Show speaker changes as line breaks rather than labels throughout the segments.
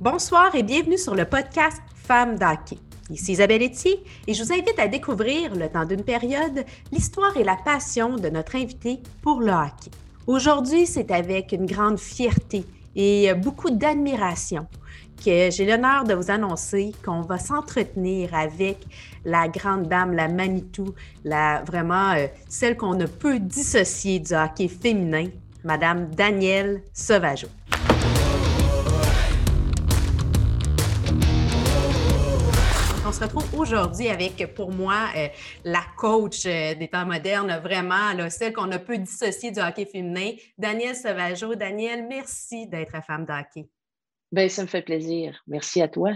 Bonsoir et bienvenue sur le podcast Femmes d'hockey. Ici Isabelle Etier et je vous invite à découvrir, le temps d'une période, l'histoire et la passion de notre invité pour le hockey. Aujourd'hui, c'est avec une grande fierté et beaucoup d'admiration que j'ai l'honneur de vous annoncer qu'on va s'entretenir avec la grande dame, la Manitou, la vraiment euh, celle qu'on ne peut dissocier du hockey féminin, Madame Danielle Sauvageau. Se retrouve aujourd'hui avec, pour moi, euh, la coach euh, des temps modernes, vraiment, celle qu'on ne peut dissocier du hockey féminin, Danielle Sauvageau. Danielle, merci d'être femme de hockey.
Bien, ça me fait plaisir. Merci à toi.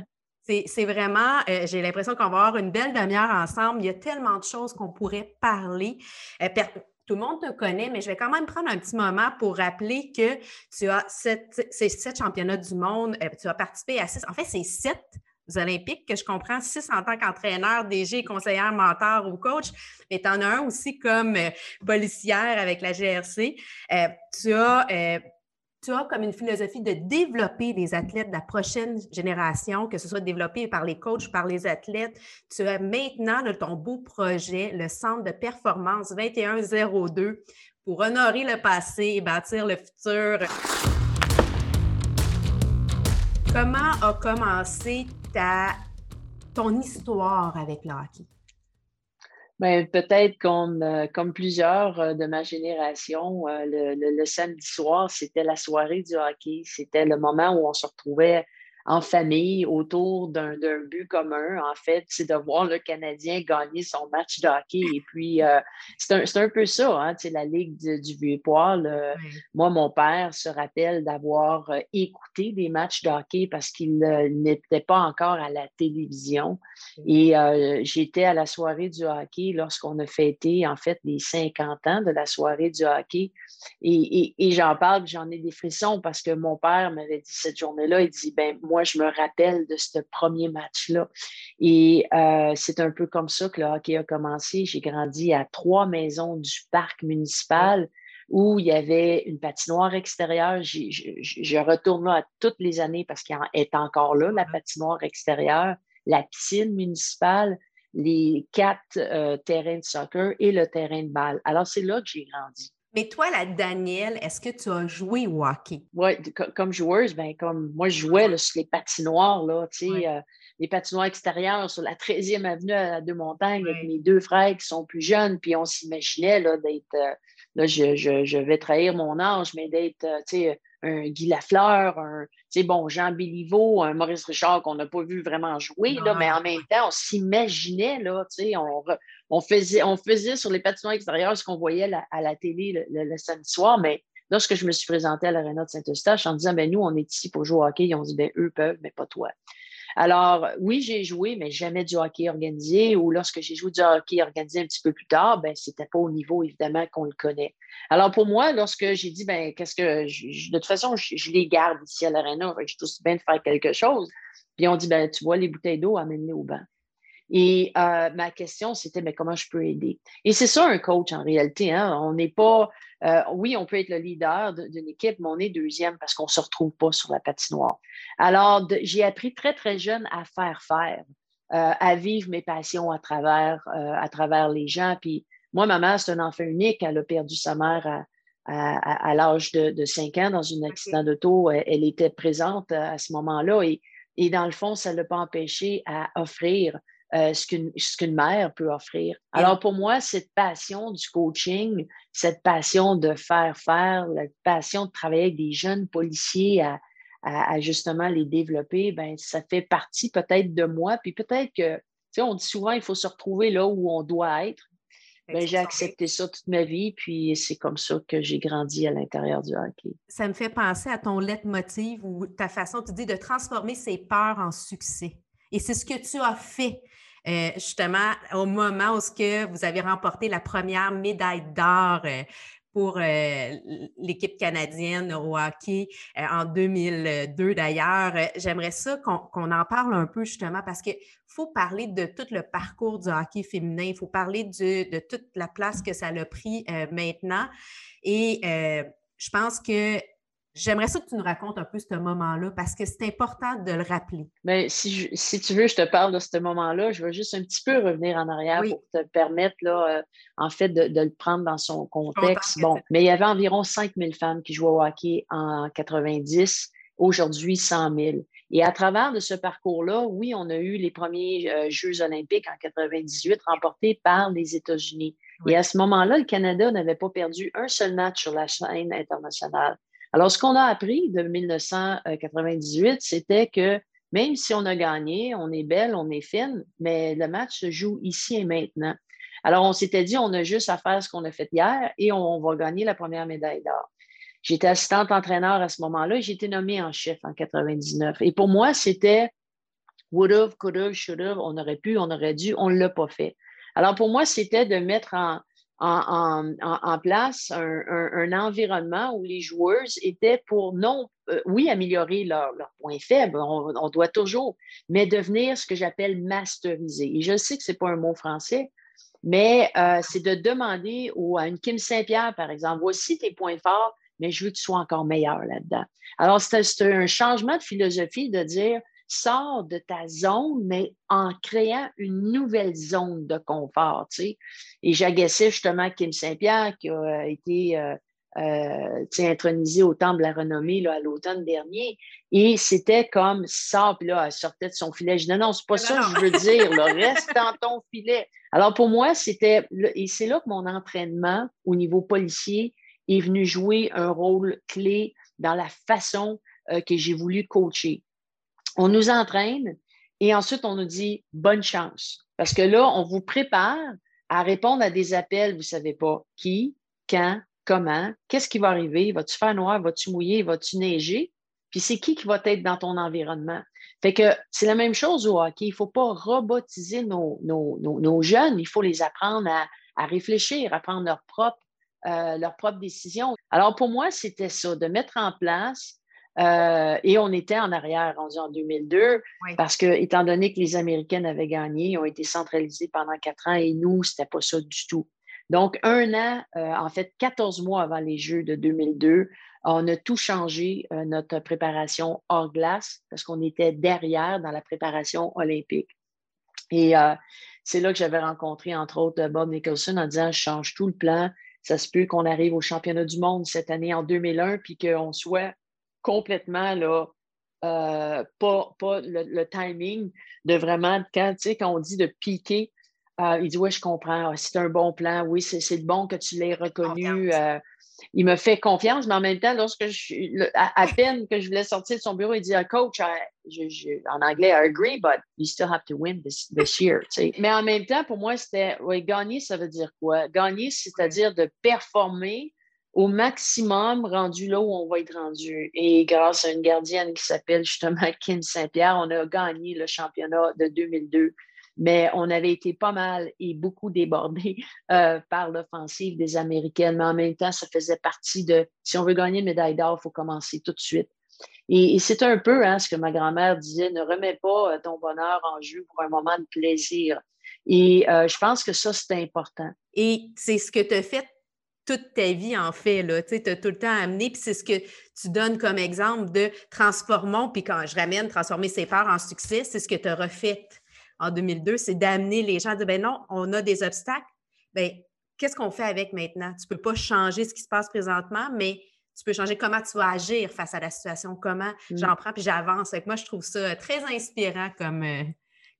C'est vraiment, euh, j'ai l'impression qu'on va avoir une belle demi-heure ensemble. Il y a tellement de choses qu'on pourrait parler. tout le monde te connaît, mais je vais quand même prendre un petit moment pour rappeler que tu as sept, sept championnats du monde. tu as participé à six. En fait, c'est sept olympiques, que je comprends six en tant qu'entraîneur, DG, conseillère, mentor ou coach, mais tu en as un aussi comme euh, policière avec la GRC. Euh, tu as euh, tu as comme une philosophie de développer les athlètes de la prochaine génération, que ce soit développé par les coachs, par les athlètes. Tu as maintenant de ton beau projet, le Centre de performance 2102, pour honorer le passé et bâtir le futur. Comment a commencé ta, ton histoire avec le hockey?
Ben, peut-être comme, euh, comme plusieurs euh, de ma génération, euh, le, samedi soir, c'était la soirée du hockey. C'était le moment où on se retrouvait en famille autour d'un but commun, en fait, c'est de voir le Canadien gagner son match de hockey. Et puis, euh, c'est un, un, peu ça, hein, la Ligue du Vieux-Poil. Moi, mon père se rappelle d'avoir euh, écouté des matchs de hockey parce qu'il euh, n'était pas encore à la télévision. Et j'étais à la soirée du hockey lorsqu'on a fêté, en fait, les 50 ans de la soirée du hockey. Et, et, j'en parle, j'en ai des frissons parce que mon père m'avait dit cette journée-là, il dit, ben moi, je me rappelle de ce premier match-là. Et euh, c'est un peu comme ça que le hockey a commencé. J'ai grandi à trois maisons du parc municipal où il y avait une patinoire extérieure. Je, retourne là à toutes les années parce qu'elle est encore là, la patinoire extérieure, la piscine municipale, les quatre euh, terrains de soccer et le terrain de balle. Alors, c'est là que j'ai grandi.
Mais toi, la Danielle, est-ce que tu as joué au hockey?
Oui, comme joueuse, ben, comme moi, je jouais sur les patinoires, là, euh, les patinoires extérieures sur la 13e avenue à Deux-Montagnes avec mes deux frères qui sont plus jeunes, puis on s'imaginait d'être, euh, là, je, je, je, vais trahir mon âge, mais d'être, euh, tu sais, un Guy Lafleur, un bon, Jean Béliveau, un Maurice Richard qu'on n'a pas vu vraiment jouer, là, mais en même temps, on s'imaginait, là, on, on, faisait, sur les patinoires extérieurs ce qu'on voyait à la télé le, samedi soir, mais lorsque je me suis présenté à l'Arena de Saint-Eustache en disant, ben nous, on est ici pour jouer au hockey, ils ont dit, ben eux peuvent, mais pas toi. Alors, oui, j'ai joué, mais jamais du hockey organisé. Ou lorsque j'ai joué du hockey organisé un petit peu plus tard, ben, c'était pas au niveau, évidemment, qu'on le connaît. Alors, pour moi, lorsque j'ai dit, ben, qu'est-ce que. de toute façon, je, les garde ici à l'aréna, je suis bien de faire quelque chose. Puis on dit, ben, tu vois les bouteilles d'eau, amène-les au banc. Et euh, ma question, c'était, mais comment je peux aider? Et c'est ça un coach en réalité. Hein? On n'est pas, euh, oui, on peut être le leader d'une équipe, mais on est deuxième parce qu'on ne se retrouve pas sur la patinoire. Alors, j'ai appris très, très jeune à faire faire, euh, à vivre mes passions à travers, à travers les gens. Puis moi, ma mère, c'est un enfant unique. Elle a perdu sa mère à, à, l'âge de, de, 5 ans dans un accident d'auto. Elle, elle, était présente à ce moment-là et, et dans le fond, ça ne l'a pas empêché à offrir euh, ce qu'une mère peut offrir. Alors pour moi, cette passion du coaching, cette passion de faire faire, la passion de travailler avec des jeunes policiers à, à, justement les développer, ben ça fait partie peut-être de moi. Puis peut-être que, tu sais, on dit souvent, il faut se retrouver là où on doit être. Ben, j'ai accepté ça toute ma vie, puis c'est comme ça que j'ai grandi à l'intérieur du hockey.
Ça me fait penser à ton leitmotiv ou ta façon, tu dis, de transformer ses peurs en succès. Et c'est ce que tu as fait. Euh, justement au moment où ce que vous avez remporté la première médaille d'or euh, pour euh, l'équipe canadienne au hockey en 2002 d'ailleurs. J'aimerais ça qu'on en parle un peu justement parce qu'il faut parler de tout le parcours du hockey féminin, il faut parler de toute la place que ça a pris maintenant. Et je pense que J'aimerais ça que tu nous racontes un peu ce moment-là parce que c'est important de le rappeler.
Mais ben, si, si, tu veux, je te parle de ce moment-là. Je veux juste un petit peu revenir en arrière pour te permettre, là, euh, en fait, de, le prendre dans son contexte. Bon, mais il y avait environ 5000 femmes qui jouaient au hockey en 90. Aujourd'hui, 100 000. Et à travers de ce parcours-là, oui, on a eu les premiers euh, Jeux olympiques en 98 remportés par les États-Unis. Et à ce moment-là, le Canada n'avait pas perdu un seul match sur la scène internationale. Alors, ce qu'on a appris de 1998, c'était que même si on a gagné, on est belle, on est fine, mais le match se joue ici et maintenant. Alors, on s'était dit, on a juste à faire ce qu'on a fait hier et on, va gagner la première médaille d'or. J'étais assistante entraîneur à ce moment-là et j'ai été nommée en chef en 99. Et pour moi, c'était would have, could have, should have, on aurait pu, on aurait dû, on ne l'a pas fait. Alors, pour moi, c'était de mettre en, en, place un, environnement où les joueurs étaient pour non, euh, oui, améliorer leurs leur points faibles, on, doit toujours, mais devenir ce que j'appelle masterisé. Et je sais que ce n'est pas un mot français, mais euh, c'est de demander à une Kim Saint-Pierre, par exemple, voici tes points forts, mais je veux que tu sois encore meilleur là-dedans. Alors, c'est un changement de philosophie de dire, sors de ta zone, mais en créant une nouvelle zone de confort. Tu sais. Et j'agaçais justement Kim Saint-Pierre, qui a euh, été euh, euh, intronisé au Temple de la Renommée là, à l'automne dernier. Et c'était comme ça, puis là, elle sortait de son filet. Je dis non, non, c'est pas ça que je veux dire. reste dans ton filet. Alors pour moi, c'était, et c'est là que mon entraînement au niveau policier est venu jouer un rôle clé dans la façon que j'ai voulu coacher on nous entraîne et ensuite on nous dit bonne chance. Parce que là, on vous prépare à répondre à des appels, vous ne savez pas qui, quand, comment, qu'est-ce qui va arriver, vas-tu faire noir, vas-tu mouiller, vas-tu neiger, puis c'est qui qui va être dans ton environnement. Fait que c'est la même chose au hockey. Il ne faut pas robotiser nos, nos, jeunes, il faut les apprendre à, réfléchir, à prendre leurs propres euh, leur propre décisions. Alors pour moi, c'était ça, de mettre en place euh, et on était en arrière, rendu en 2002, parce que, étant donné que les Américaines avaient gagné, ils ont été centralisés pendant quatre ans et nous, ce n'était pas ça du tout. Donc, un an, euh, en fait, 14 mois avant les Jeux de 2002, on a tout changé, euh, notre préparation hors glace, parce qu'on était derrière dans la préparation olympique. Et c'est là que j'avais rencontré, entre autres, Bob Nicholson en disant Je change tout le plan. Ça se peut qu'on arrive au championnat du monde cette année en 2001, puis qu'on soit complètement là, euh, pas, pas le, timing de vraiment, quand, quand on dit de piquer, euh, il dit Oui, je comprends, ah, c'est un bon plan, oui, c'est bon que tu l'aies reconnu. Euh, il me fait confiance, mais en même temps, lorsque je à, peine que je voulais sortir de son bureau, il dit ah, Coach, en anglais, I agree, but you still have to win this, this year. Mais en même temps, pour moi, c'était oui, gagner, ça veut dire quoi? Gagner, c'est-à-dire de performer au maximum rendu là où on va être rendu. Et grâce à une gardienne qui s'appelle justement Kim Saint-Pierre, on a gagné le championnat de 2002. Mais on avait été pas mal et beaucoup débordé euh, par l'offensive des Américaines. Mais en même temps, ça faisait partie de si on veut gagner une médaille d'or, il faut commencer tout de suite. Et, c'est un peu hein, ce que ma grand-mère disait ne remets pas euh, ton bonheur en jeu pour un moment de plaisir. Et euh, je pense que ça, c'est important.
Et c'est ce que tu as fait toute ta vie, en fait. Tu as tout le temps amené, puis c'est ce que tu donnes comme exemple de transformons, puis quand je ramène transformer ses peurs en succès, c'est ce que tu as refait en 2002, c'est d'amener les gens à dire, ben non, on a des obstacles, ben qu'est-ce qu'on fait avec maintenant? Tu ne peux pas changer ce qui se passe présentement, mais tu peux changer comment tu vas agir face à la situation, comment mmh. j'en prends, puis j'avance. Moi, je trouve ça très inspirant comme, euh,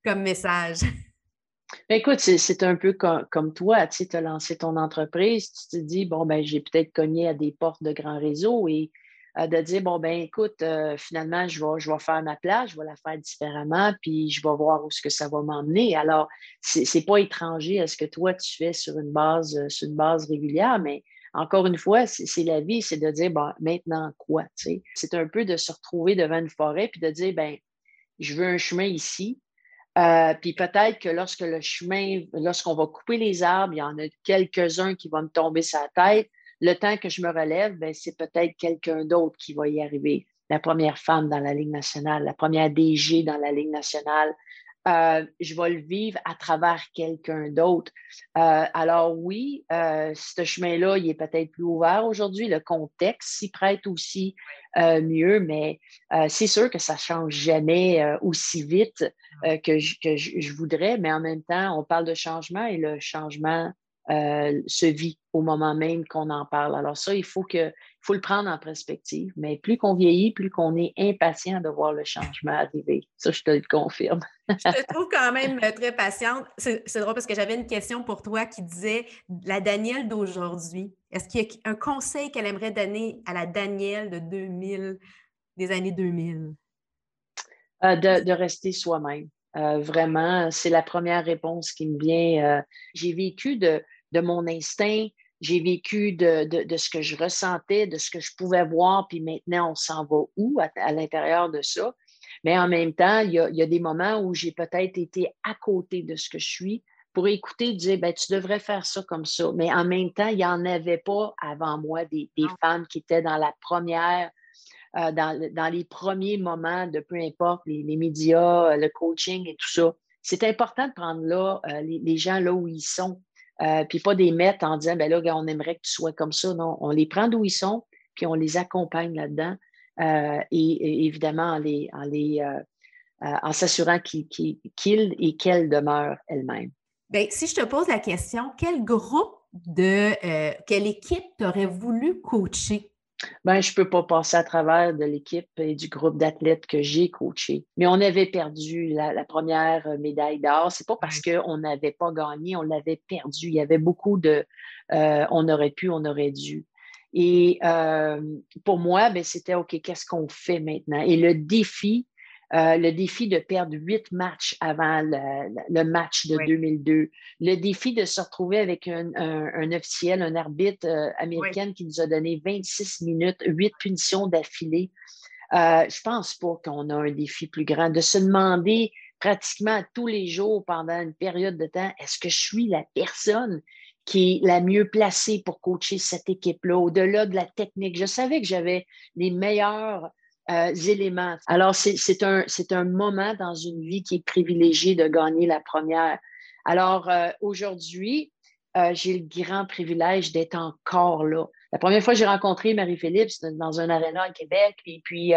comme message.
Ben, écoute, c'est un peu comme, toi, tu as lancé ton entreprise, tu te dis, bon, ben, j'ai peut-être cogné à des portes de grands réseaux et euh, de dire, bon, ben, écoute, euh, finalement, je vais, je vais faire ma place, je vais la faire différemment, puis je vais voir où ce que ça va m'emmener. Alors, c'est pas étranger à ce que toi, tu fais sur une base, euh, sur une base régulière, mais encore une fois, c'est la vie, c'est de dire, bon, maintenant quoi, tu sais. C'est un peu de se retrouver devant une forêt, puis de dire, ben, je veux un chemin ici, euh, puis peut-être que lorsque le chemin, lorsqu'on va couper les arbres, il y en a quelques-uns qui vont me tomber sur la tête. Le temps que je me relève, ben, c'est peut-être quelqu'un d'autre qui va y arriver. La première femme dans la Ligue nationale, la première DG dans la Ligue nationale, euh, je vais le vivre à travers quelqu'un d'autre. Euh, alors oui, euh, ce chemin-là, il est peut-être plus ouvert aujourd'hui. Le contexte s'y prête aussi mieux, mais c'est sûr que ça ne change jamais aussi vite que, que je voudrais. Mais en même temps, on parle de changement et le changement euh, se vit au moment même qu'on en parle. Alors ça, il faut, que, faut le prendre en perspective. Mais plus qu'on vieillit, plus qu'on est impatient de voir le changement arriver. Ça, je te le confirme.
Je te trouve quand même euh, très patiente. C'est drôle parce que j'avais une question pour toi qui disait la Danielle d'aujourd'hui. Est-ce qu'il y a un conseil qu'elle aimerait donner à la Danielle de 2000, des années 2000?
Euh, de, de, rester soi-même. vraiment, c'est la première réponse qui me vient. J'ai vécu de, de mon instinct, j'ai vécu de, ce que je ressentais, de ce que je pouvais voir, puis maintenant, on s'en va où à, l'intérieur de ça? Mais en même temps, il y a, des moments où j'ai peut-être été à côté de ce que je suis pour écouter dire, ben, tu devrais faire ça comme ça. Mais en même temps, il n'y en avait pas avant moi des, femmes qui étaient dans la première, euh, dans, les premiers moments de peu importe les, médias, le coaching et tout ça. C'est important de prendre là euh, les, gens là où ils sont. Euh, puis pas des mettre en disant, ben là, on aimerait que tu sois comme ça. Non, on les prend d'où ils sont, puis on les accompagne là-dedans. Euh, et, évidemment, en, les, en, les, euh, en s'assurant qu'ils et qu'elles demeurent elles-mêmes.
Bien, si je te pose la question, quel groupe de, quelle équipe t'aurais voulu coacher?
ben, je ne peux pas passer à travers de l'équipe et du groupe d'athlètes que j'ai coaché. Mais on avait perdu la, première médaille d'or. Ce n'est pas parce qu'on n'avait pas gagné, on l'avait perdu. Il y avait beaucoup de euh, on aurait pu, on aurait dû. Et euh, pour moi, ben, c'était OK, qu'est-ce qu'on fait maintenant? Et le défi, euh, le défi de perdre huit matchs avant le, match de 2002, le défi de se retrouver avec un, officiel, un arbitre euh, américain qui nous a donné 26 minutes, huit punitions d'affilée. Euh, je pense pas qu'on a un défi plus grand. De se demander pratiquement tous les jours pendant une période de temps, est-ce que je suis la personne qui est la mieux placée pour coacher cette équipe-là, au-delà de la technique. Je savais que j'avais les meilleurs euh, éléments. Alors, c'est un, un moment dans une vie qui est privilégié de gagner la première. Alors, euh, aujourd'hui, euh, j'ai le grand privilège d'être encore là. La première fois que j'ai rencontré Marie-Philippe, c'était dans un aréna à Québec, et puis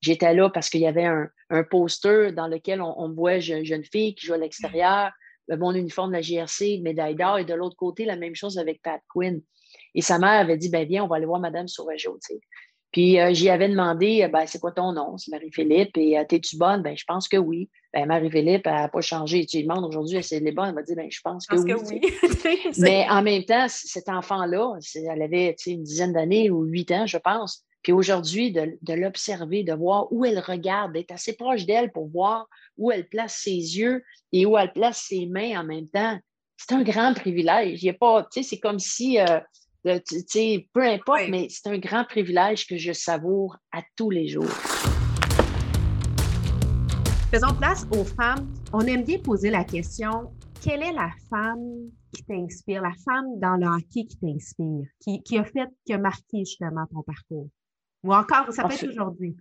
j'étais là parce qu'il y avait un, un, poster dans lequel on, me voit jeune, jeune fille qui joue à l'extérieur, mon uniforme de la GRC, médaille d'or, et de l'autre côté, la même chose avec Pat Quinn. Et sa mère avait dit, ben viens, on va aller voir Madame Sauvageau. Puis euh, j'y avais demandé, euh, ben, c'est quoi ton nom? C'est Marie-Philippe. Et euh, t'es-tu bonne? Ben, je pense que oui. Ben, Marie-Philippe, elle n'a pas changé. Tu lui demandes aujourd'hui, est-ce qu'elle est bonne? Elle m'a dit, ben, je pense que oui. Mais en même temps, cet enfant-là, elle avait une dizaine d'années ou huit ans, je pense. Puis aujourd'hui, de, de l'observer, de voir où elle regarde, d'être assez proche d'elle pour voir où elle place ses yeux et où elle place ses mains en même temps, c'est un grand privilège. Il y a pas, c'est comme si peu importe, mais c'est un grand privilège que je savoure à tous les jours.
Faisons place aux femmes. On aime bien poser la question quelle est la femme qui t'inspire, la femme dans le hockey qui t'inspire, qui, a fait, qui a marqué justement ton parcours? Ou encore, ça peut être aujourd'hui.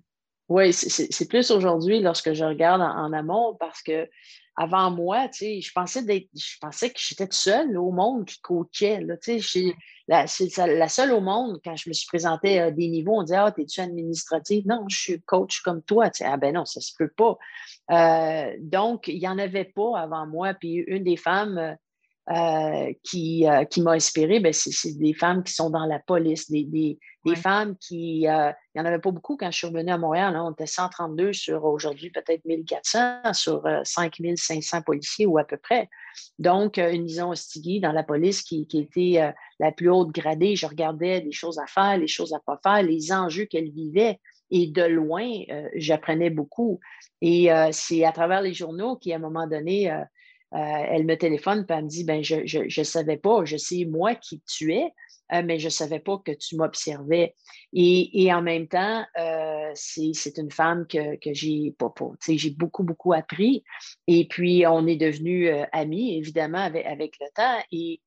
Oui, c'est plus aujourd'hui lorsque je regarde en, amont parce que avant moi, je pensais je pensais que j'étais seule au monde qui coachait. Là, la, la seule au monde, quand je me suis présentée à des niveaux, on disait Ah, t'es-tu administrative? Non, je suis coach comme toi. ah ben non, ça se peut pas. Euh, donc, il n'y en avait pas avant moi. Puis une des femmes euh, qui, euh, qui m'a inspirée, ben, c'est des femmes qui sont dans la police, des, des, des femmes qui. Euh, il n'y en avait pas beaucoup quand je suis revenue à Montréal. On était 132 sur aujourd'hui peut-être 1400 sur 5500 policiers ou à peu près. Donc, une Lison Ostigui dans la police qui, qui était la plus haute gradée. Je regardais les choses à faire, les choses à pas faire, les enjeux qu'elle vivait. Et de loin, j'apprenais beaucoup. Et c'est à travers les journaux qu'à un moment donné, euh, elle me téléphone et elle me dit ben, Je ne savais pas, je sais moi qui tu es, euh, mais je ne savais pas que tu m'observais. Et, en même temps, euh, c'est une femme que, j'ai j'ai beaucoup, beaucoup appris. Et puis, on est devenus amis, évidemment, avec, le temps. Et,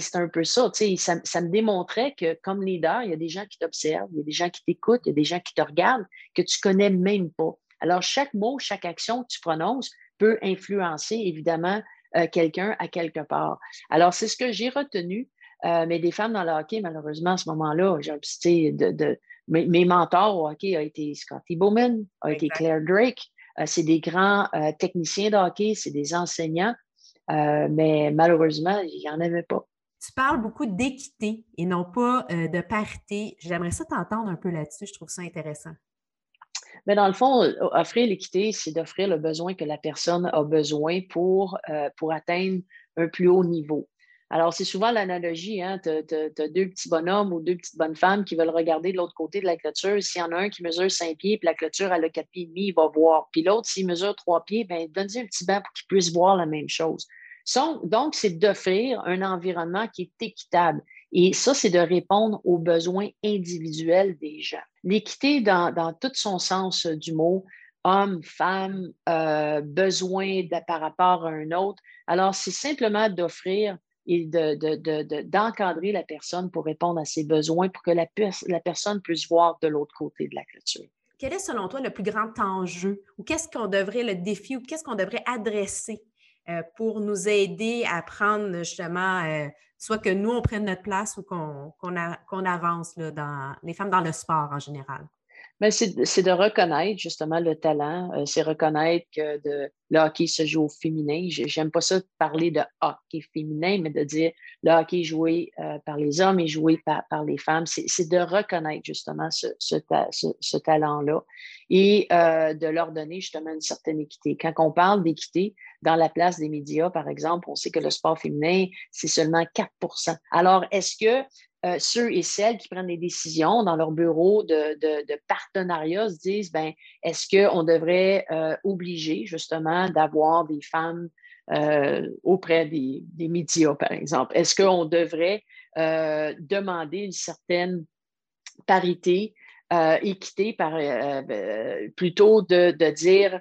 c'est un peu ça, ça, ça me démontrait que comme leader, il y a des gens qui t'observent, il y a des gens qui t'écoutent, il y a des gens qui te regardent, que tu ne connais même pas. Alors, chaque mot, chaque action que tu prononces, peut influencer évidemment euh, quelqu'un à quelque part. Alors, c'est ce que j'ai retenu. Euh, mais des femmes dans le hockey, malheureusement, à ce moment-là, j'ai de, de mes, mentors au hockey ont été Scotty Bowman, a été Claire Drake. Euh, c'est des grands techniciens de hockey, c'est des enseignants. mais malheureusement, il n'y en avait pas.
Tu parles beaucoup d'équité et non pas de parité. J'aimerais ça t'entendre un peu là-dessus. Je trouve ça intéressant.
Mais dans le fond, offrir l'équité, c'est d'offrir le besoin que la personne a besoin pour, euh, pour atteindre un plus haut niveau. Alors, c'est souvent l'analogie, hein? tu as, deux pety bonhommes ou deux petites bonnes femmes qui veulent regarder de l'autre côté de la clôture. S'il y en a un qui mesure cinq pieds, puis la clôture, elle a quatre pieds et demi, il va voir. Puis l'autre, s'il mesure trois pieds, bien, donne-lui un petit banc pour qu'il puisse voir la même chose. Donc, c'est d'offrir un environnement qui est équitable. Et ça, c'est de répondre aux besoins individuels des gens. L'équité dans, dans, tout son sens du mot, homme, femme, euh, besoin par rapport à un autre. Alors, c'est simplement d'offrir et d'encadrer de, la personne pour répondre à ses besoins pour que la, la personne puisse voir de l'autre côté de la clôture.
Quel est selon toi le plus grand enjeu ou qu'est-ce qu'on devrait, le défi ou qu'est-ce qu'on devrait adresser euh, pour nous aider à prendre justement, euh, soit que nous, on prenne notre place ou qu'on avance dans les femmes dans le sport en général?
C'est de reconnaître justement le talent, euh, c'est reconnaître que de, le hockey se joue au féminin. J'aime pas ça de parler de hockey féminin, mais de dire le hockey joué par les hommes et joué par, par les femmes. C'est de reconnaître justement ce, ce, ce talent-là et de leur donner justement une certaine équité. Quand on parle d'équité, dans la place des médias, par exemple, on sait que le sport féminin, c'est seulement 4% Alors, est-ce que euh, ceux et celles qui prennent des décisions dans leur bureau de, partenariat se disent, ben, est-ce qu'on devrait euh, obliger justement d'avoir des femmes euh, auprès des, médias, par exemple? Est-ce qu'on devrait demander une certaine parité, équité, par, plutôt de, dire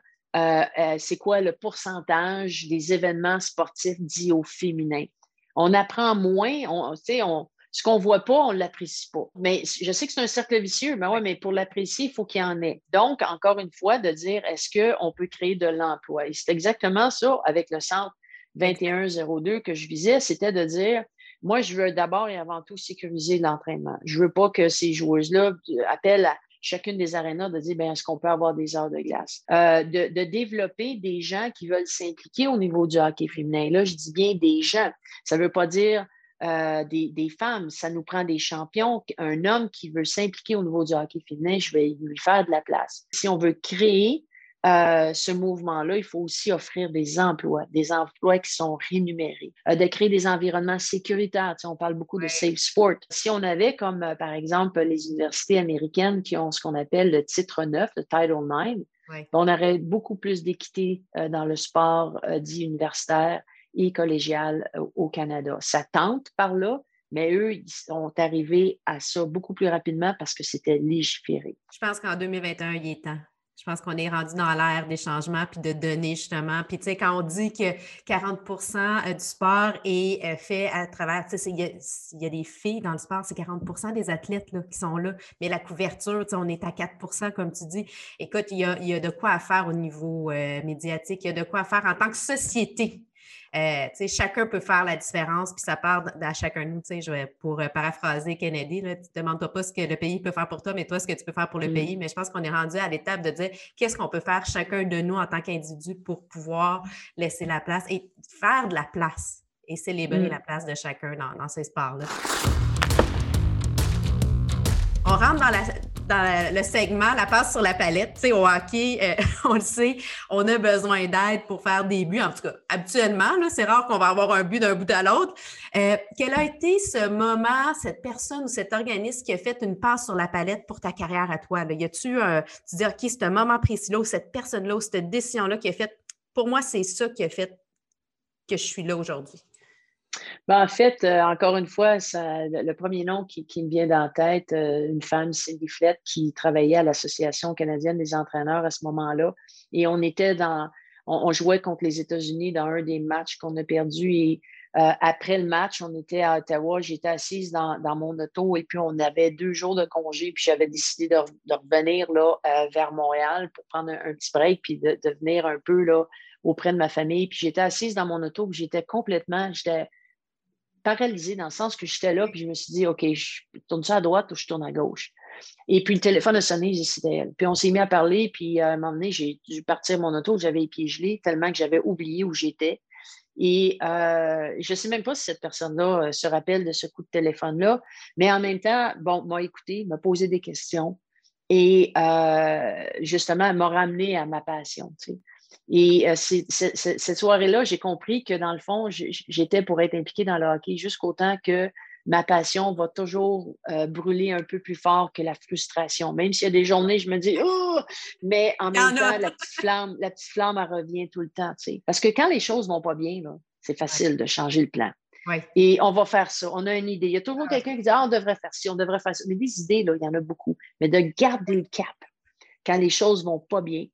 c'est quoi le pourcentage des événements sportifs dits au féminin? On apprend moins, on, on, ce qu'on ne voit pas, on ne l'apprécie pas. Mais je sais que c'est un cercle vicieux, mais ouais, mais pour l'apprécier, il faut qu'il y en ait. Donc, encore une fois, de dire est-ce qu'on peut créer de l'emploi? Et c'est exactement ça avec le centre 2102 que je visais, c'était de dire moi, je veux d'abord et avant tout sécuriser l'entraînement. Je ne veux pas que ces joueuses-là appellent à chacune des arénas de dire ben, est-ce qu'on peut avoir des heures de glace? Euh, de, développer des gens qui veulent s'impliquer au niveau du hockey féminin. Là, je dis bien des gens. Ça ne veut pas dire euh, des, des, femmes. Ça nous prend des champions. Un homme qui veut s'impliquer au niveau du hockey féminin, je vais lui faire de la place. Si on veut créer euh, ce mouvement-là, il faut aussi offrir des emplois, des emplois qui sont rémunérés, euh, de créer des environnements sécuritaires. on parle beaucoup de safe sport. Si on avait, comme euh, par exemple les universités américaines qui ont ce qu'on appelle le titre 9, le Title IX, on aurait beaucoup plus d'équité dans le sport dit universitaire et collégial au Canada. Ça tente par là, mais eux, ils sont arrivés à ça beaucoup plus rapidement parce que c'était légiféré.
Je pense qu'en 2021, il est temps. Je pense qu'on est rendu dans l'ère des changements puis de données, justement. Puis, tu sais, quand on dit que 40% euh, du sport est euh, fait à travers, tu sais, il y, a des filles dans le sport, c'est 40% des athlètes qui sont là. Mais la couverture, tu sais, on est à 4% comme tu dis. Écoute, il y a, de quoi faire au niveau euh, médiatique, il y a de quoi faire en tant que société euh, chacun peut faire la différence, puis ça part à chacun de nous. Je pour euh, paraphraser Kennedy, tu ne te demandes pas ce que le pays peut faire pour toi, mais toi, ce que tu peux faire pour le mm. pays. Mais je pense qu'on est rendu à l'étape de dire qu'est-ce qu'on peut faire chacun de nous en tant qu'individu pour pouvoir laisser la place et faire de la place et célébrer mm. la place de chacun dans, dans ces sports-là. On rentre dans la, dans le segment, la passe sur la palette. Tu sais, au hockey, euh, on le sait, on a besoin d'aide pour faire des buts. En tout cas, habituellement, c'est rare qu'on va avoir un but d'un bout à l'autre. Euh, quel a été ce moment, cette personne ou cet organisme qui a fait une passe sur la palette pour ta carrière à toi? Là? Y a-tu, euh, tu dis, OK, ce moment précis-là, ou cette personne-là, cette décision-là qui a fait, pour moi, c'est ça qui a fait que je suis là aujourd'hui?
Ben, en fait, euh, encore une fois, le, premier nom qui, me vient dans tête, euh, une femme, Cindy Flett, qui travaillait à l'Association canadienne des entraîneurs à ce moment-là. Et on était dans, on, jouait contre les États-Unis dans un des matchs qu'on a perdu. Et euh, après le match, on était à Ottawa. J'étais assise dans, mon auto et puis on avait deux jours de congé. Puis j'avais décidé de, revenir là, vers Montréal pour prendre un, petit break puis de, de venir un peu là, auprès de ma famille. Puis j'étais assise dans mon auto, puis j'étais complètement, j'étais paralysée dans le sens que j'étais là, puis je me suis dit, OK, je tourne ça à droite ou je tourne à gauche. Et puis le téléphone a sonné, c'était elle. Puis on s'est mis à parler, puis à un moment donné, j'ai dû partir mon auto, j'avais les tellement que j'avais oublié où j'étais. Et euh, je ne sais même pas si cette personne-là euh, se rappelle de ce coup de téléphone-là, mais en même temps, bon, m'a écouté, m'a posé des questions et euh, justement, m'a ramené à ma passion. Et cette soirée-là, j'ai compris que dans le fond, j'étais pour être impliquée dans le hockey jusqu'au temps que ma passion va toujours brûler un peu plus fort que la frustration. Même s'il y a des journées, je me dis, oh! mais en même temps, la petite flamme, la petite flamme, elle revient tout le temps. Parce que quand les choses ne vont pas bien, c'est facile de changer le plan. Et on va faire ça. On a une idée. Il y a toujours quelqu'un qui dit ah, on devrait faire ci, on devrait faire ça. Mais des idées, là, il y en a beaucoup. Mais de garder le cap quand les choses ne vont pas bien,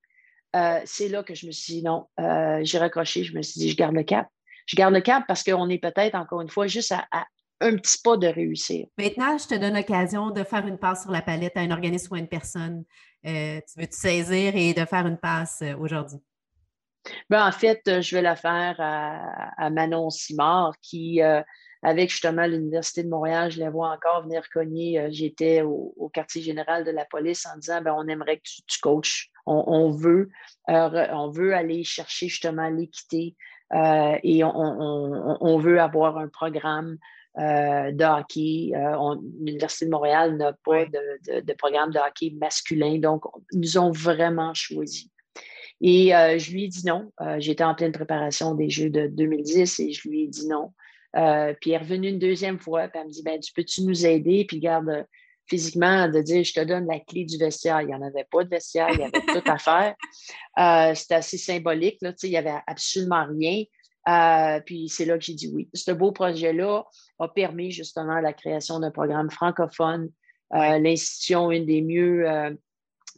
euh, c'est là que je me suis dit non, euh, j'ai raccroché. Je me suis dit je garde le cap. Je garde le cap parce qu'on est peut-être, encore une fois, juste à, un petit pas de réussir.
Maintenant, je te donne l'occasion de faire une passe sur la palette à un organisme ou à une personne. Euh, tu veux te saisir et de faire une passe aujourd'hui?
Ben, en fait, je vais la faire à, Manon Simard, qui, avec justement l'Université de Montréal, je la vois encore venir cogner. Euh, j'étais au, quartier général de la police en disant ben, on aimerait que tu, coaches. On, veut, on veut aller chercher justement l'équité et on, veut avoir un programme de hockey. L'Université de Montréal n'a pas de, de, programme de hockey masculin, donc ils nous ont vraiment choisi. Et euh, je lui ai dit non. Euh, j'étais en pleine préparation des Jeux de 2010 et je lui ai dit non. Euh, puis elle est revenue une deuxième fois, puis elle me dit ben, Tu peux-tu nous aider? Puis garde physiquement, de dire Je te donne la clé du vestiaire. Il n'y en avait pas de vestiaire, il y avait tout à faire. C'était assez symbolique, là, il n'y avait absolument rien. puis c'est là que j'ai dit oui. Ce beau projet-là a permis justement la création d'un programme francophone. L'institution, une des mieux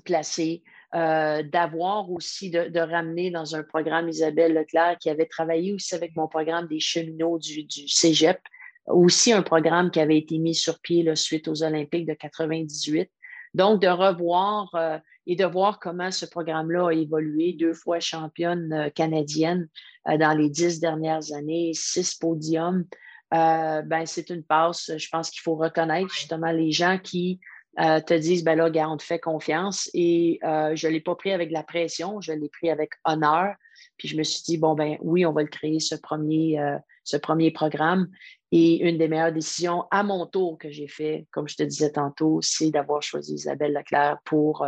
placées euh, d'avoir aussi, de, ramener dans un programme Isabelle Leclerc qui avait travaillé aussi avec mon programme des cheminots du, du Cégep, aussi un programme qui avait été mis sur pied suite aux Olympiques de 98. Donc, de revoir euh, et de voir comment ce programme-là a évolué, deux fois championne euh, canadienne dans les dix dernières années, six podiums, ben, c'est une passe. Je pense qu'il faut reconnaître justement les gens qui euh, te disent, ben là, gars, on te fait confiance. Et euh, je ne l'ai pas pris avec la pression, je l'ai pris avec honneur. Puis je me suis dit, bon, ben oui, on va le créer, ce premier, euh, ce premier programme. Et une des meilleures décisions à mon tour que j'ai fait, comme je te disais tantôt, c'est d'avoir choisi Isabelle Leclerc pour,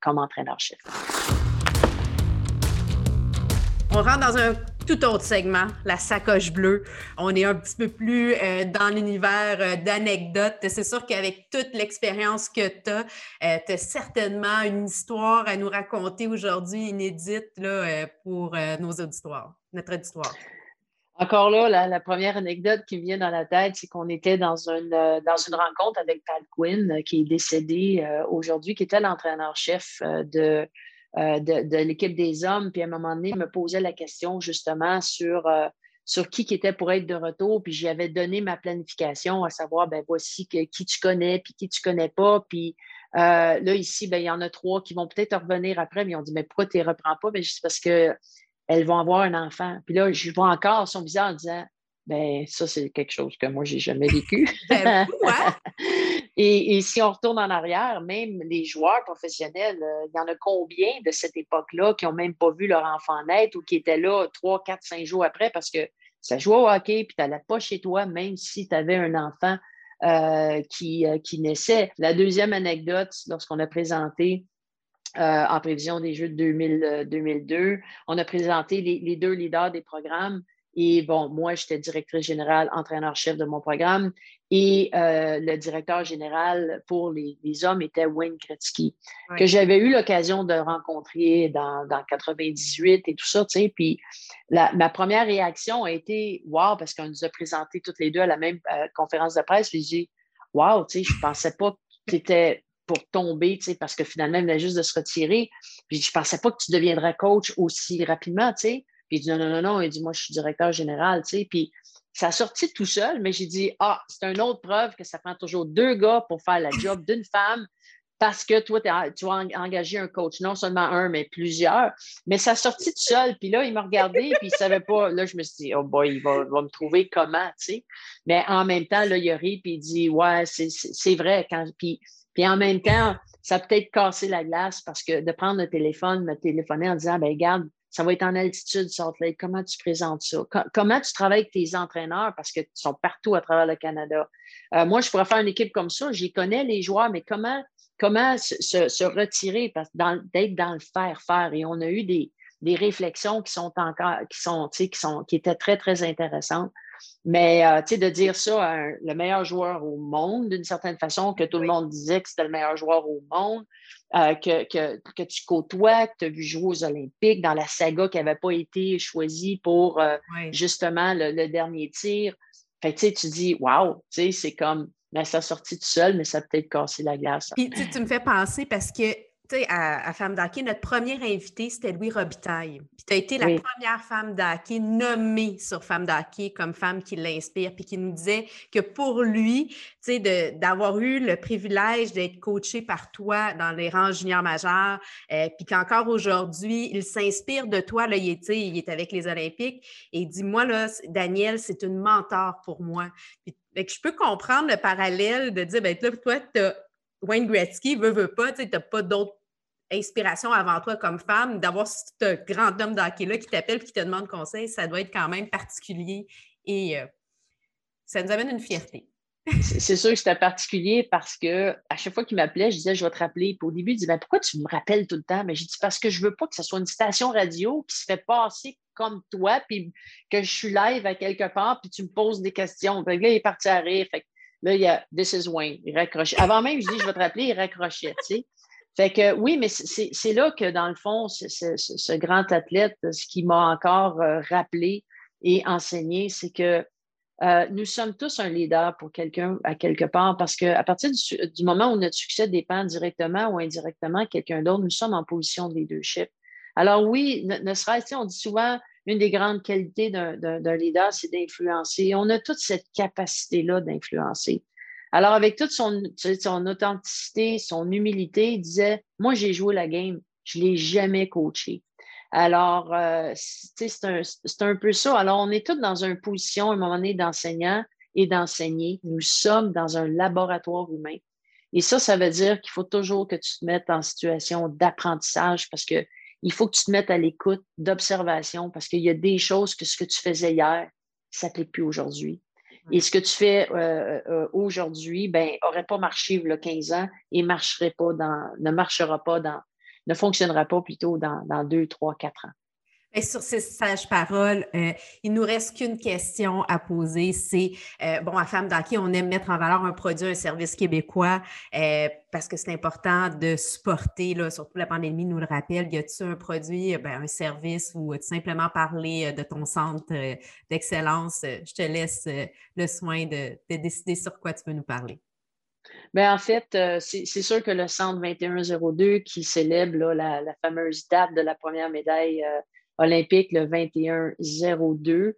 comme entraîneur-chef.
On rentre dans un tout autre segment, la sacoche bleue. On est un petit peu plus euh, dans l'univers euh, d'anecdotes. C'est sûr qu'avec toute l'expérience que tu as, euh, tu as certainement une histoire à nous raconter aujourd'hui inédite là, pour nos auditoires, notre auditoire.
Encore là, la, première anecdote qui vient dans la tête, c'est qu'on était dans une, dans une rencontre avec Pat Quinn, qui est décédé aujourd'hui, qui était l'entraîneur-chef de euh, de, l'équipe des hommes. Puis à un moment donné, il me posait la question justement sur, euh, sur qui qui était pour être de retour. Puis j'y avais donné ma planification, à savoir, ben voici qui tu connais, puis qui tu connais pas. Puis euh, là, ici, ben, il y en a trois qui vont peut-être revenir après, mais ils ont dit, mais pourquoi tu ne les reprends pas? Ben, c'est parce qu'elles vont avoir un enfant. Puis là, je vois encore son visage en disant, ben ça, c'est quelque chose que moi, je n'ai jamais vécu. Ben, et, si on retourne en arrière, même les joueurs professionnels, euh, il y en a combien de cette époque-là qui n'ont même pas vu leur enfant naître ou qui étaient là trois, quatre, cinq jours après? Parce que ça jouait au hockey puis tu n'allais pas chez toi, même si tu avais un enfant euh, qui, euh, qui naissait. La deuxième anecdote, lorsqu'on a présenté en prévision des Jeux de 2002, on a présenté les, deux leaders des programmes et bon, moi, j'étais directrice générale, entraîneur-chef de mon programme. Et euh, le directeur général pour les, hommes était Wayne Kretzky, que j'avais eu l'occasion de rencontrer dans, dans 98 et tout ça, tu sais. Puis ma première réaction a été Wow, parce qu'on nous a présenté toutes les deux à la même euh, conférence de presse. Puis j'ai dit Wow, tu sais, je pensais pas que tu étais pour tomber, tu sais, parce que finalement, il venait juste de se retirer. Puis je pensais pas que tu deviendrais coach aussi rapidement, tu sais. Puis il dit non, non, non, non. Il dit, moi, je suis directeur général, tu sais. Puis ça a sorti tout seul, mais j'ai dit, ah, c'est une autre preuve que ça prend toujours deux gars pour faire la job d'une femme. parce que toi, tu as engagé un coach, non seulement un, mais plusieurs. Mais ça sortit tout seul. Puis là, il m'a regardé, puis il ne savait pas. Là, je me suis dit, oh boy, il va, me trouver comment, tu sais. Mais en même temps, là, il a ri, puis il dit, ouais, c'est vrai. Quand... Puis, puis en même temps, ça a peut-être cassé la glace parce que de prendre le téléphone, me téléphoner en disant, ben regarde, ça va être en altitude, Salt Lake. Comment tu présentes ça? comment tu travailles avec tes entraîneurs? Parce qu'ils sont partout à travers le Canada? Euh, moi, je pourrais faire une équipe comme ça. J'y connais les joueurs, mais comment, comment se, retirer? D'être dans le faire-faire? Et on a eu des, réflexions qui sont encore, qui sont, qui sont, qui étaient très, très intéressantes. Mais euh, de dire ça à le meilleur joueur au monde, d'une certaine façon, que tout le monde disait que c'était le meilleur joueur au monde, euh, que, que, tu côtoies, que tu as vu jouer aux Olympiques dans la saga qui n'avait pas été choisie pour euh, justement le, dernier tir. Fait tu dis, wow, c'est comme, mais ça a sorti tout seul, mais ça a peut-être cassé la glace.
Puis tu me fais penser parce que à, à Femme d'Hockey, notre première invité, c'était Louis Robitaille. Puis tu as été la première femme d'hockey nommée sur Femme d'Hockey comme femme qui l'inspire, puis qui nous disait que pour lui, d'avoir eu le privilège d'être coaché par toi dans les rangs juniors majeurs, euh, puis qu'encore aujourd'hui, il s'inspire de toi. Là, il, est, il est avec les Olympiques et il dit Moi, là, Daniel, c'est une mentor pour moi. Puis, je peux comprendre le parallèle de dire ben, là, toi, tu Wayne Gretzky, veut, veut pas, tu n'as pas d'autres inspiration avant toi comme femme, d'avoir ce grand homme d'hockey-là qui t'appelle et qui te demande conseil, ça doit être quand même particulier et euh, ça nous amène une fierté.
C'est sûr que c'était particulier parce que à chaque fois qu'il m'appelait, je disais je vais te rappeler. Puis au début, il disait Pourquoi tu me rappelles tout le temps? Mais j'ai dit parce que je veux pas que ce soit une station radio qui se fait passer comme toi, puis que je suis live à quelque part, puis tu me poses des questions. là, il est parti à rire. Fait là, il y a This is Wayne. Il raccrochait. Avant même, je dis je vais te rappeler, il raccrochait. Tu. Fait que oui, mais c'est là que, dans le fond, ce grand athlète, ce qui m'a encore euh, rappelé et enseigné, c'est que euh, nous sommes tous un leader pour quelqu'un à quelque part parce qu'à partir du, moment où notre succès dépend directement ou indirectement de quelqu'un d'autre, nous sommes en position de leadership. Alors oui, ne, ne serait-ce, on dit souvent, une des grandes qualités d'un leader, c'est d'influencer. On a toute cette capacité-là d'influencer. Alors, avec toute son, son authenticité, son humilité, il disait Moi, j'ai joué la game, je ne l'ai jamais coaché. Alors, euh, c'est un, un, peu ça. Alors, on est tous dans une position, à un moment donné, d'enseignant et d'enseigner. Nous sommes dans un laboratoire humain. Et ça, ça veut dire qu'il faut toujours que tu te mettes en situation d'apprentissage parce que il faut que tu te mettes à l'écoute, d'observation, parce qu'il y a des choses que ce que tu faisais hier, ne s'applique plus aujourd'hui. Et ce que tu fais euh, euh, aujourd'hui, ben, n'aurait pas marché il y a 15 ans et marcherait pas dans, ne marchera pas dans, ne fonctionnera pas plutôt dans, dans 2, 3, 4 ans.
Et sur ces sages paroles, euh, il nous reste qu'une question à poser. C'est, euh, bon, à Femme d'Hockey, on aime mettre en valeur un produit, un service québécois euh, parce que c'est important de supporter, là, surtout la pandémie nous le rappelle. Y a-t-il un produit, ben, un service ou simplement parler de ton centre d'excellence? Je te laisse le soin de, décider sur quoi tu veux nous parler.
Bien, en fait, c'est sûr que le Centre 2102 qui célèbre la, la, fameuse date de la première médaille olympique le 21-02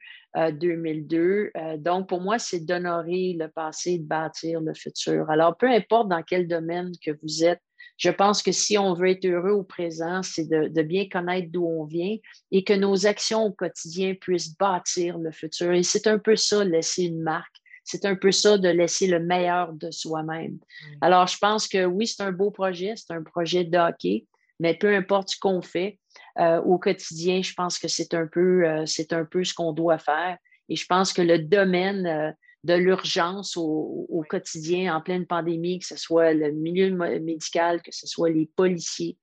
2002. Euh, euh, donc, pour moi, c'est d'honorer le passé, de bâtir le futur. Alors, peu importe dans quel domaine que vous êtes, je pense que si on veut être heureux au présent, c'est de, bien connaître d'où on vient et que nos actions au quotidien puissent bâtir le futur. Et c'est un peu ça, laisser une marque. C'est un peu ça de laisser le meilleur de soi-même. Alors, je pense que oui, c'est un beau projet, c'est un projet de hockey, mais peu importe ce qu'on fait, euh, au quotidien, je pense que c'est un, peu, euh, c'est un peu ce qu'on doit faire. Et je pense que le domaine euh, de l'urgence au, quotidien en pleine pandémie, que ce soit le milieu médical, que ce soit les policiers,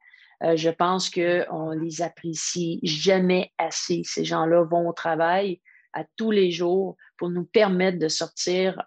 je pense qu'on les apprécie jamais assez. Ces gens-là vont au travail à tous les jours pour nous permettre de sortir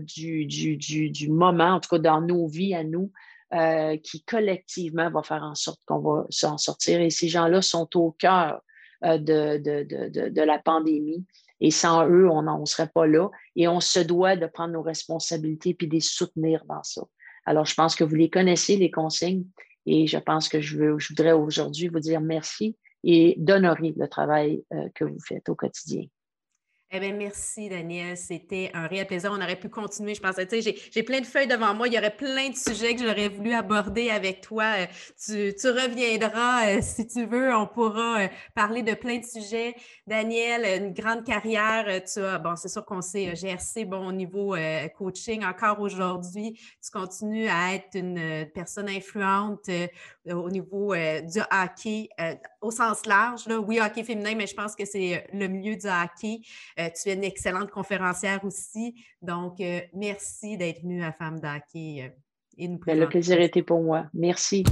du, du, du, moment, en tout cas dans nos vies à nous, euh, qui collectivement va faire en sorte qu'on va s'en sortir. Et ces gens-là sont au cœur euh, de, de, de, la pandémie. Et sans eux, on n'en serait pas là. Et on se doit de prendre nos responsabilités puis de les soutenir dans ça. Alors, je pense que vous les connaissez, les consignes. Et je pense que je, veux, je voudrais aujourd'hui vous dire merci et d'honorer le travail euh, que vous faites au quotidien.
Eh bien, merci, Daniel. C'était un réel plaisir. On aurait pu continuer. Je pensais, tu sais, j'ai plein de feuilles devant moi. Il y aurait plein de sujets que j'aurais voulu aborder avec toi. Euh, tu, reviendras euh, si tu veux. On pourra euh, parler de plein de sujets. Daniel, une grande carrière. Tu as, bon, c'est sûr qu'on sait GRC, bon, au niveau coaching encore aujourd'hui. Tu continues à être une personne influente au niveau du hockey au sens large. Là. Oui, hockey féminin, mais je pense que c'est le milieu du hockey. Euh, tu es une excellente conférencière aussi. Donc, euh, merci d'être venue à Femme d'Hockey. Euh,
et nous ben, le plaisir était pour moi. Merci.